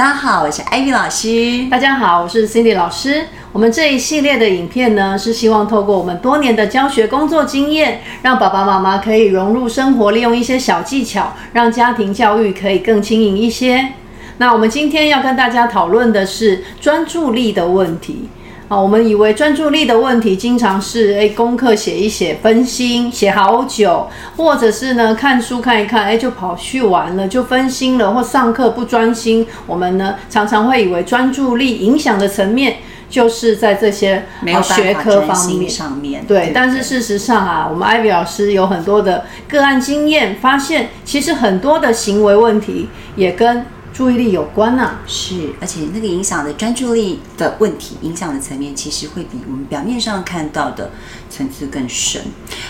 大家好，我是艾比老师。大家好，我是 Cindy 老师。我们这一系列的影片呢，是希望透过我们多年的教学工作经验，让爸爸妈妈可以融入生活，利用一些小技巧，让家庭教育可以更轻盈一些。那我们今天要跟大家讨论的是专注力的问题。啊，我们以为专注力的问题，经常是诶功课写一写分心，写好久，或者是呢看书看一看，诶就跑去玩了，就分心了，或上课不专心。我们呢常常会以为专注力影响的层面，就是在这些没有学科方面上面。对，但是事实上啊，我们艾比老师有很多的个案经验，发现其实很多的行为问题也跟。注意力有关呐，是，而且那个影响的专注力的问题，影响的层面其实会比我们表面上看到的层次更深。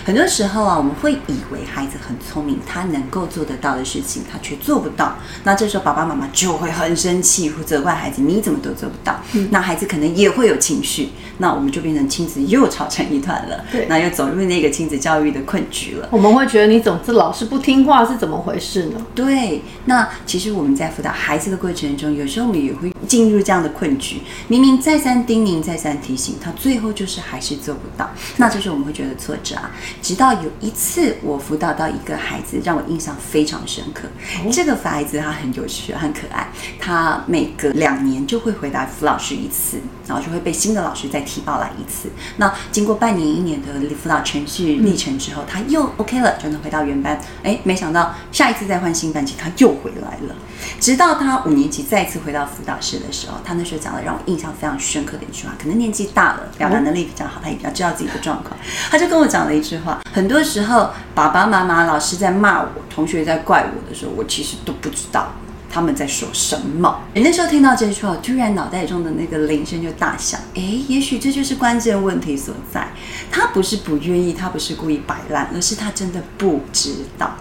很多时候啊，我们会以为孩子很聪明，他能够做得到的事情，他却做不到。那这时候爸爸妈妈就会很生气，或责怪孩子，你怎么都做不到？那孩子可能也会有情绪，那我们就变成亲子又吵成一团了。对，那又走入那个亲子教育的困局了。我们会觉得你总是老是不听话，是怎么回事呢？对，那其实我们在辅导。孩子的过程中，有时候我们也会进入这样的困局。明明再三叮咛、再三提醒，他最后就是还是做不到。那这时候我们会觉得挫折啊。直到有一次，我辅导到一个孩子，让我印象非常深刻。这个孩子他很有趣、很可爱。他每隔两年就会回答辅老师一次，然后就会被新的老师再提报来一次。那经过半年、一年的辅导程序历程之后，他又 OK 了，就能回到原班。哎，没想到下一次再换新班级，他又回来了。直到他五年级再次回到辅导室的时候，他那时候讲了让我印象非常深刻的一句话，可能年纪大了，表达能力比较好，他也比较知道自己的状况。他就跟我讲了一句话：很多时候，爸爸妈妈、老师在骂我，同学在怪我的时候，我其实都不知道他们在说什么。那时候听到这句话，突然脑袋中的那个铃声就大响。哎，也许这就是关键问题所在。他不是不愿意，他不是故意摆烂，而是他真的不知道。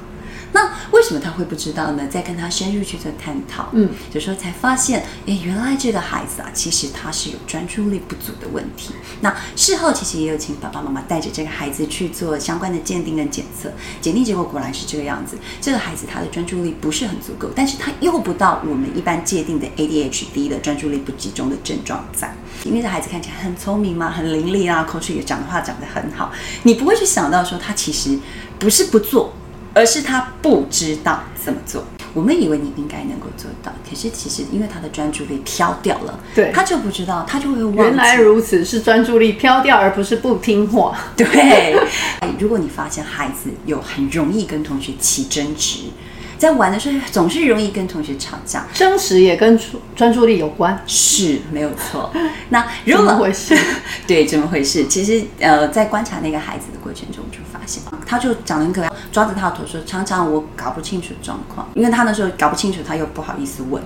那为什么他会不知道呢？在跟他深入去做探讨，嗯，有时候才发现，哎，原来这个孩子啊，其实他是有专注力不足的问题。那事后其实也有请爸爸妈妈带着这个孩子去做相关的鉴定跟检测，检定结果果然是这个样子。这个孩子他的专注力不是很足够，但是他又不到我们一般界定的 ADHD 的专注力不集中的症状在。因为这孩子看起来很聪明嘛，很伶俐啊，口齿也讲的话讲得很好，你不会去想到说他其实不是不做。而是他不知道怎么做。我们以为你应该能够做到，可是其实因为他的专注力飘掉了，对，他就不知道，他就会忘。原来如此，是专注力飘掉，而不是不听话。对。如果你发现孩子有很容易跟同学起争执，在玩的时候总是容易跟同学吵架，争执也跟专注力有关，是没有错。那怎么回事？对，怎么回事？其实呃，在观察那个孩子的过程中，就发现他就长得很可爱。抓着他的头说：“常常我搞不清楚状况，因为他那时候搞不清楚，他又不好意思问。”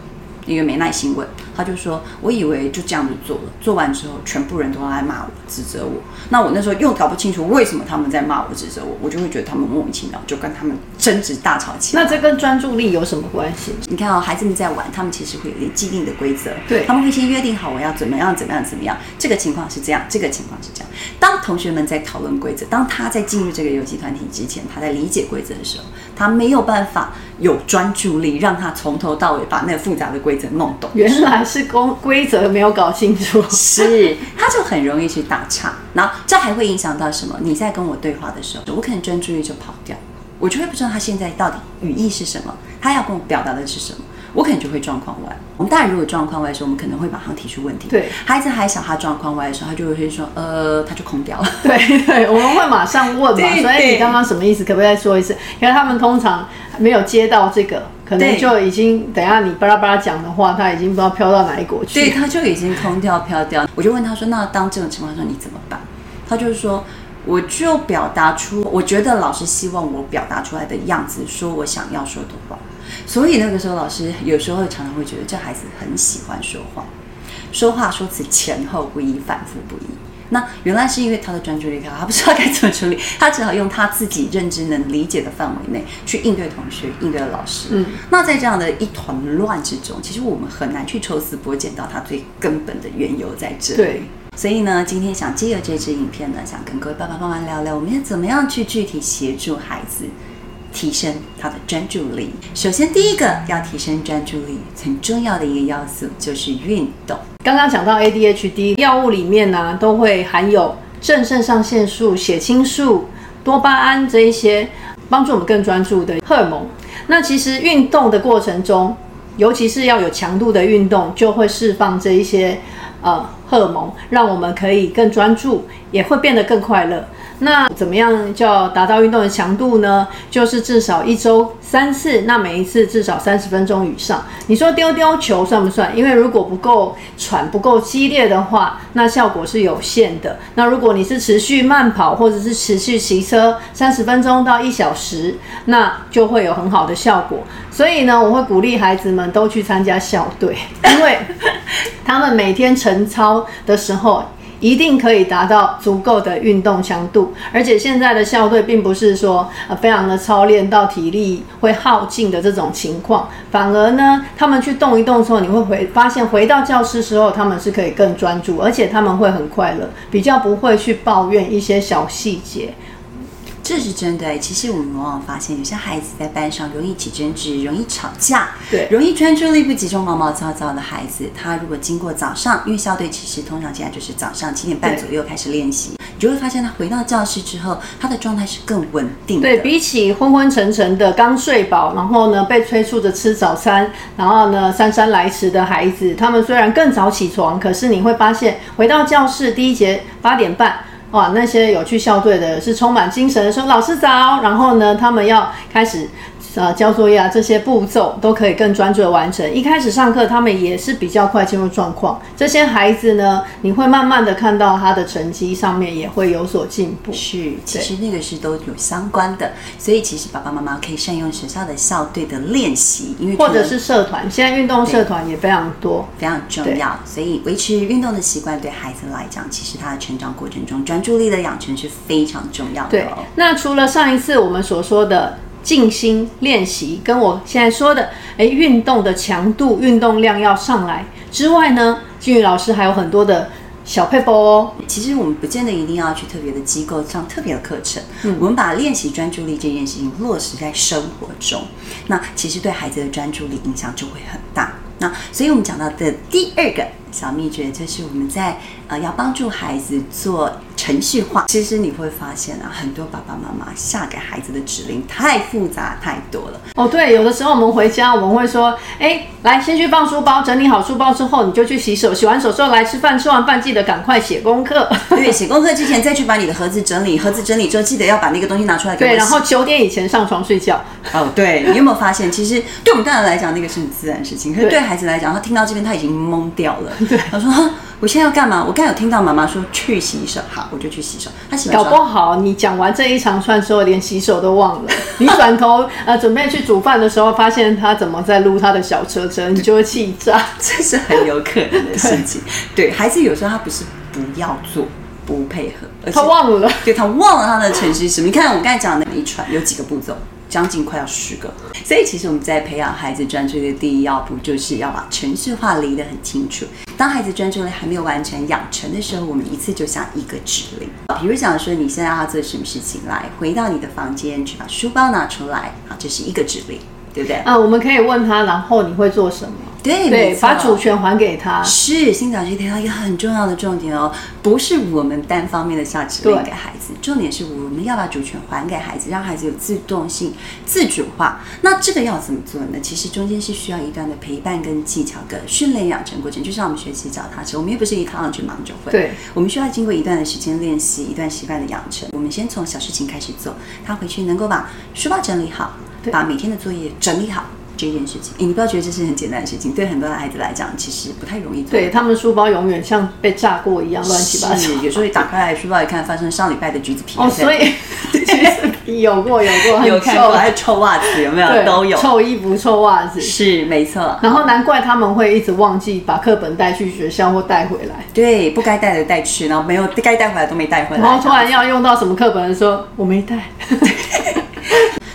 因为没耐心问，他就说：“我以为就这样子做了，做完之后，全部人都来骂我、指责我。那我那时候又搞不清楚为什么他们在骂我、指责我，我就会觉得他们莫名其妙，就跟他们争执、大吵起来。那这跟专注力有什么关系？你看哦，孩子们在玩，他们其实会有点既定的规则，对，他们会先约定好我要怎么样、怎么样、怎么样。这个情况是这样，这个情况是这样。当同学们在讨论规则，当他在进入这个游戏团体之前，他在理解规则的时候，他没有办法有专注力，让他从头到尾把那个复杂的规则弄懂。原来是公规则没有搞清楚，是他就很容易去打岔，然后这还会影响到什么？你在跟我对话的时候，我可能专注力就跑掉，我就会不知道他现在到底语义是什么，他要跟我表达的是什么，我可能就会状况外。我们大人如果状况外的时候，我们可能会马上提出问题。对，孩子还小，他状况外的时候，他就会说，呃，他就空掉了。对对，我们会马上问嘛，所以你刚刚什么意思？可不可以再说一次？因为他们通常没有接到这个。可能就已经等下你巴拉巴拉讲的话，他已经不知道飘到哪一国去。对，他就已经空掉飘掉。我就问他说：“那当这种情况下你怎么办？”他就是说：“我就表达出我觉得老师希望我表达出来的样子，说我想要说的话。”所以那个时候，老师有时候常常会觉得这孩子很喜欢说话，说话说辞前后不一，反复不一。那原来是因为他的专注力高，他不知道该怎么处理，他只好用他自己认知能理解的范围内去应对同学、应对老师。嗯，那在这样的一团乱之中，其实我们很难去抽丝剥茧到他最根本的缘由在这里。对，所以呢，今天想借由这支影片呢，想跟各位爸爸妈妈聊聊，我们要怎么样去具体协助孩子提升他的专注力。首先，第一个要提升专注力，很重要的一个要素就是运动。刚刚讲到 ADHD 药物里面呢，都会含有正肾上腺素、血清素、多巴胺这一些帮助我们更专注的荷尔蒙。那其实运动的过程中，尤其是要有强度的运动，就会释放这一些呃荷尔蒙，让我们可以更专注，也会变得更快乐。那怎么样叫达到运动的强度呢？就是至少一周三次，那每一次至少三十分钟以上。你说丢丢球算不算？因为如果不够喘、不够激烈的话，那效果是有限的。那如果你是持续慢跑或者是持续骑车三十分钟到一小时，那就会有很好的效果。所以呢，我会鼓励孩子们都去参加校队，因为他们每天晨操的时候。一定可以达到足够的运动强度，而且现在的校队并不是说呃非常的操练到体力会耗尽的这种情况，反而呢，他们去动一动之后，你会回发现回到教室时候，他们是可以更专注，而且他们会很快乐，比较不会去抱怨一些小细节。这是真的。其实我们往往发现，有些孩子在班上容易起争执，容易吵架，对，容易专注力不集中、毛毛躁躁的孩子，他如果经过早上，因为校队其实通常现在就是早上七点半左右开始练习，你就会发现他回到教室之后，他的状态是更稳定。对比起昏昏沉沉的刚睡饱，然后呢被催促着吃早餐，然后呢姗姗来迟的孩子，他们虽然更早起床，可是你会发现回到教室第一节八点半。哇，那些有去校队的是充满精神，说老师早，然后呢，他们要开始呃交作业啊，这些步骤都可以更专注的完成。一开始上课，他们也是比较快进入状况。这些孩子呢，你会慢慢的看到他的成绩上面也会有所进步。是，其实那个是都有相关的，所以其实爸爸妈妈可以善用学校的校队的练习，因为或者是社团，现在运动社团也非常多，非常重要。所以维持运动的习惯对孩子来讲，其实他的成长过程中专注力的养成是非常重要的。对，那除了上一次我们所说的静心练习，跟我现在说的，哎，运动的强度、运动量要上来之外呢，金宇老师还有很多的小配包哦。其实我们不见得一定要去特别的机构上特别的课程，我们把练习专注力这件事情落实在生活中，那其实对孩子的专注力影响就会很大。那所以我们讲到的第二个小秘诀，就是我们在呃要帮助孩子做程序化。其实你会发现啊，很多爸爸妈妈下给孩子的指令太复杂太多了。哦，对，有的时候我们回家，我们会说，哎，来先去放书包，整理好书包之后，你就去洗手，洗完手之后来吃饭，吃完饭记得赶快写功课。对，写功课之前再去把你的盒子整理，盒子整理之后记得要把那个东西拿出来给我对，然后洗九点以前上床睡觉。哦，对，你有没有发现，其实对我们大人来讲，那个是很自然的事情，可是对孩子来讲，他听到这边他已经懵掉了。对，我说：“，我现在要干嘛？我刚才有听到妈妈说去洗手，好，我就去洗手。他洗完手搞不好你讲完这一长串之后，连洗手都忘了。你转头呃准备去煮饭的时候，发现他怎么在撸他的小车车，你就会气炸。这是很有可能的事情。对孩子有时候他不是不要做，不配合，而且他忘了。对他忘了他的程序是什么。你看我刚才讲的那一串有几个步骤，将近快要十个。所以其实我们在培养孩子专注力的第一要步，就是要把程序化理得很清楚。当孩子专注力还没有完全养成的时候，我们一次就下一个指令。比如讲说，你现在要做什么事情，来回到你的房间去把书包拿出来，啊，这是一个指令，对不对？啊，我们可以问他，然后你会做什么？对，对，把主权还给他。是新早期提到一个很重要的重点哦，不是我们单方面的下指令给孩子，重点是我们要把主权还给孩子，让孩子有自动性、自主化。那这个要怎么做呢？其实中间是需要一段的陪伴跟技巧跟训练养成过程，就像我们学习脚踏车，我们又不是一趟去忙就会，对，我们需要经过一段的时间练习，一段习惯的养成。我们先从小事情开始做，他回去能够把书包整理好，对把每天的作业整理好。这件事情，诶你不要觉得这是很简单的事情，对很多的孩子来讲，其实不太容易做。对他们书包永远像被炸过一样乱七八糟。是，有时候一打开来书包一看，发生上礼拜的橘子皮。哦，所以其实 有过有过有看过，还有臭袜子，有没有？都有。臭衣服、臭袜子。是，没错。然后难怪他们会一直忘记把课本带去学校或带回来，对，不该带的带去，然后没有该带回来都没带回来。然后突然要用到什么课本的时候，我没带。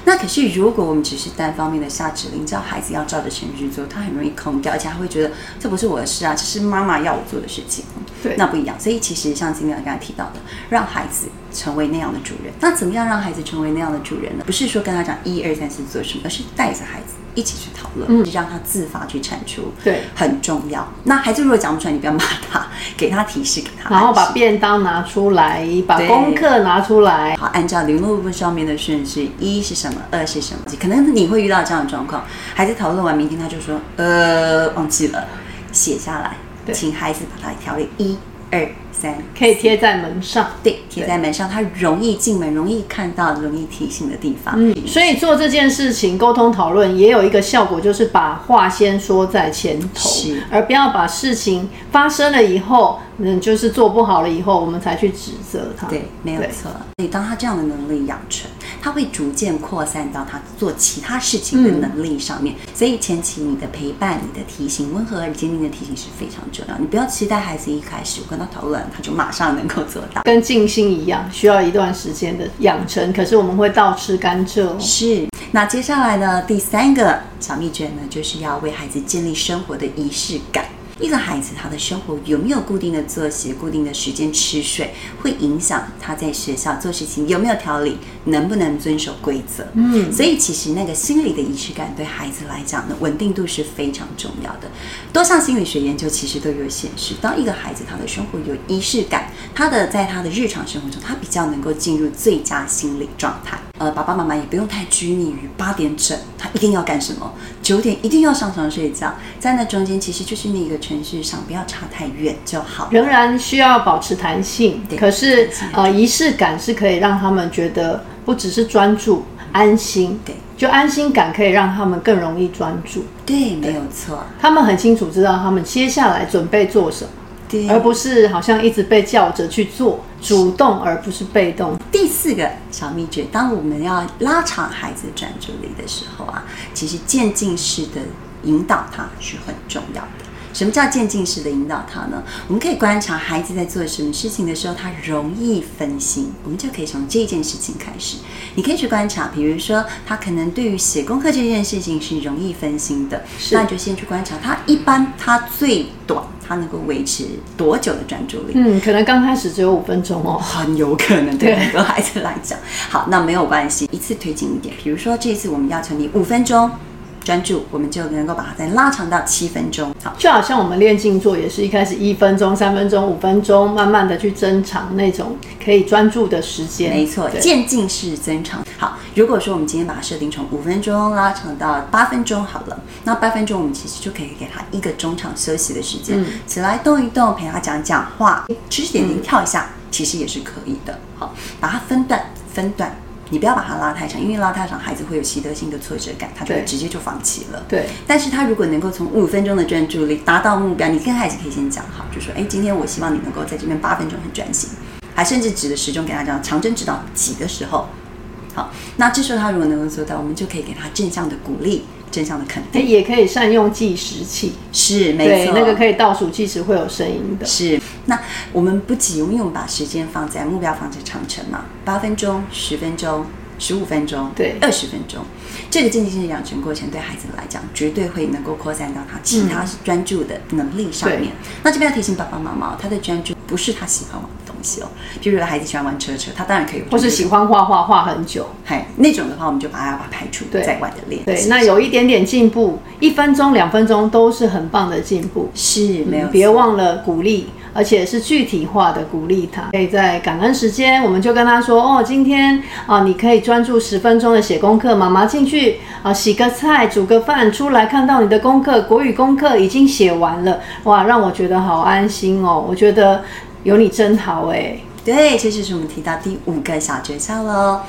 那可是，如果我们只是单方面的下指令，叫孩子要照着程序做，他很容易空掉，而且他会觉得这不是我的事啊，这是妈妈要我做的事情。对那不一样。所以其实像今天我刚才提到的，让孩子成为那样的主人。那怎么样让孩子成为那样的主人呢？不是说跟他讲一二三四做什么，而是带着孩子一起去讨论，让他自发去产出，对很重要。那孩子如果讲不出来，你不要骂他，给他提示，给他然后把便当拿出来，把功课拿出来，好，按照联络簿上面的顺序，一是什么，二是什么，可能你会遇到这样的状况。孩子讨论完，明天他就说，呃，忘记了，写下来，对请孩子把它调为一、二、三，可以贴在门上。对，贴在门上，它容易进门，容易看到，容易提醒的地方。嗯，所以做这件事情，沟通讨论也有一个效果，就是把话先说在前头是，而不要把事情发生了以后，嗯，就是做不好了以后，我们才去指责他。对，没有错。所以当他这样的能力养成，他会逐渐扩散到他做其他事情的能力上面。所以前期你的陪伴、你的提醒，温和而坚定的提醒是非常重要。你不要期待孩子一开始我跟他讨论，他就马上能够做到。跟静心一样，需要一段时间的养成。可是我们会倒吃甘蔗哦。是，那接下来呢，第三个小秘诀呢，就是要为孩子建立生活的仪式感。一个孩子他的生活有没有固定的作息、固定的时间吃睡，会影响他在学校做事情有没有条理，能不能遵守规则。嗯，所以其实那个心理的仪式感对孩子来讲呢，稳定度是非常重要的。多项心理学研究其实都有显示，当一个孩子他的生活有仪式感，他的在他的日常生活中，他比较能够进入最佳心理状态。呃，爸爸妈妈也不用太拘泥于八点整，他一定要干什么，九点一定要上床睡觉，在那中间其实就是那个程序上不要差太远就好。仍然需要保持弹性，可是呃，仪式感是可以让他们觉得不只是专注、安心，对，就安心感可以让他们更容易专注。对，没有错，他们很清楚知道他们接下来准备做什么，对。而不是好像一直被叫着去做，主动而不是被动。第四个小秘诀，当我们要拉长孩子专注力的时候啊，其实渐进式的引导他是很重要的。什么叫渐进式的引导他呢？我们可以观察孩子在做什么事情的时候，他容易分心，我们就可以从这件事情开始。你可以去观察，比如说他可能对于写功课这件事情是容易分心的，那你就先去观察他一般他最短他能够维持多久的专注力。嗯，可能刚开始只有五分钟哦。很有可能对对 很多孩子来讲，好，那没有关系，一次推进一点。比如说这次我们要求你五分钟专注，我们就能够把它再拉长到七分钟。好，就好像我们练静坐，也是一开始一分钟、三分钟、五分钟，慢慢的去增长那种可以专注的时间。没错，对渐进式增长。好，如果说我们今天把它设定从五分钟拉长到八分钟好了，那八分钟我们其实就可以给他一个中场休息的时间，嗯起来动一动，陪他讲讲话，知识点零跳一下，其实也是可以的。好，把它分段分段。你不要把它拉太长，因为拉太长，孩子会有习得性的挫折感，他就会直接就放弃了。对但是他如果能够从五分钟的专注力达到目标，你跟孩子可以先讲好，就说，哎，今天我希望你能够在这边八分钟很专心，还甚至指的时钟给他讲，长针指导几的时候，好，那这时候他如果能够做到，我们就可以给他正向的鼓励，正向的肯定，也可以善用计时器，是没对，错，那个可以倒数计时会有声音的。是，那我们不急，因为我们把时间放在目标放在长城嘛，八分钟、十分钟、十五分钟、对二十分钟，这个渐进性的养成过程对孩子来讲，绝对会能够扩散到他其他专注的能力上面。那这边要提醒爸爸妈妈，他的专注不是他喜欢玩的东西哦，譬如有孩子喜欢玩车车，他当然可以或是喜欢画画画很久，嗨那种的话，我们就把它把排除对在外的练习。对，那有一点点进步，一分钟、两分钟都是很棒的进步。是没有别忘了鼓励，而且是具体化的鼓励他。可以在感恩时间，我们就跟他说：“哦，今天啊，你可以专注十分钟的写功课。妈妈进去啊，洗个菜，煮个饭，出来看到你的功课，国语功课已经写完了，哇，让我觉得好安心哦。我觉得有你真好哎。对，这就是我们提到第五个小诀窍喽。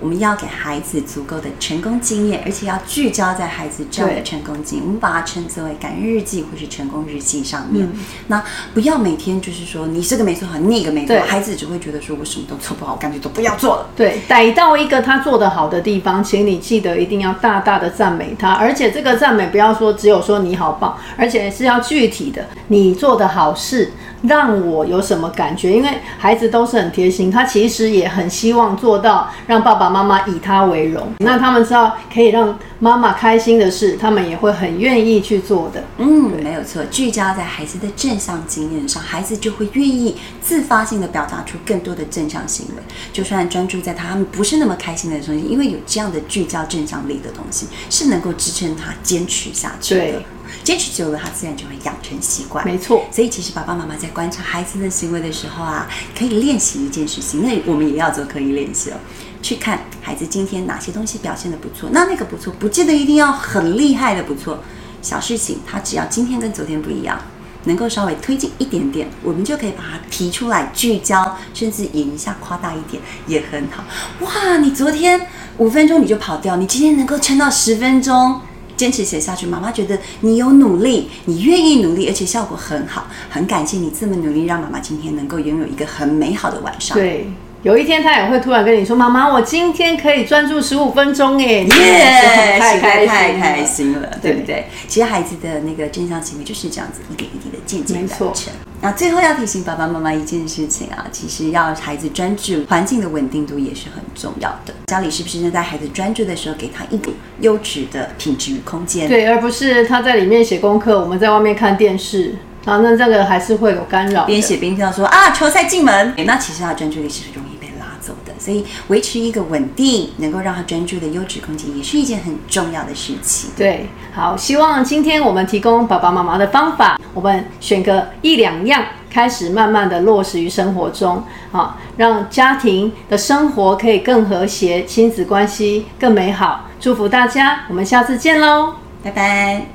我们要给孩子足够的成功经验，而且要聚焦在孩子这样的成功经验。我们把它称之为感恩日记或是成功日记上面。嗯那不要每天就是说你这个没做好，那个没做好，孩子只会觉得说我什么都做不好，我干脆都不要做了。对，逮到一个他做得好的地方，请你记得一定要大大的赞美他，而且这个赞美不要说只有说你好棒，而且是要具体的，你做的好事让我有什么感觉？因为孩子都是很贴心，他其实也很希望做到让爸爸妈妈以他为荣。那他们知道可以让妈妈开心的事，他们也会很愿意去做的。嗯，没有错，聚焦在孩子的正向经验上，孩子就会愿意自发性的表达出更多的正向行为。就算专注在他们不是那么开心的东西，因为有这样的聚焦正向力的东西，是能够支撑他坚持下去的对。坚持久了，他自然就会养成习惯。没错所以其实爸爸妈妈在观察孩子的行为的时候啊，可以练习一件事情，那我们也要做刻意练习哦。去看孩子今天哪些东西表现的不错，那那个不错，不见得一定要很厉害的不错，小事情，他只要今天跟昨天不一样，能够稍微推进一点点，我们就可以把它提出来聚焦，甚至演一下夸大一点也很好。哇，你昨天五分钟你就跑掉，你今天能够撑到十分钟。坚持写下去，妈妈觉得你有努力，你愿意努力，而且效果很好，很感谢你这么努力，让妈妈今天能够拥有一个很美好的晚上。对，有一天他也会突然跟你说：“妈妈，我今天可以专注十五分钟耶！”耶，太开太开心了。对对不对？其实孩子的那个正向行为就是这样子，一点一滴的渐渐的完成。那最后要提醒爸爸妈妈一件事情啊，其实要孩子专注，环境的稳定度也是很重要的。家里是不是能在孩子专注的时候，给他一个优质的品质与空间？对，而不是他在里面写功课，我们在外面看电视，啊那这个还是会有干扰。边写边听到说啊，球赛进门，那其实他专注力是容易被拉走的。所以维持一个稳定，能够让他专注的优质空间，也是一件很重要的事情。对，好，希望今天我们提供爸爸妈妈的方法，我们选个一两样，开始慢慢的落实于生活中，啊，让家庭的生活可以更和谐，亲子关系更美好。祝福大家，我们下次见喽。拜拜。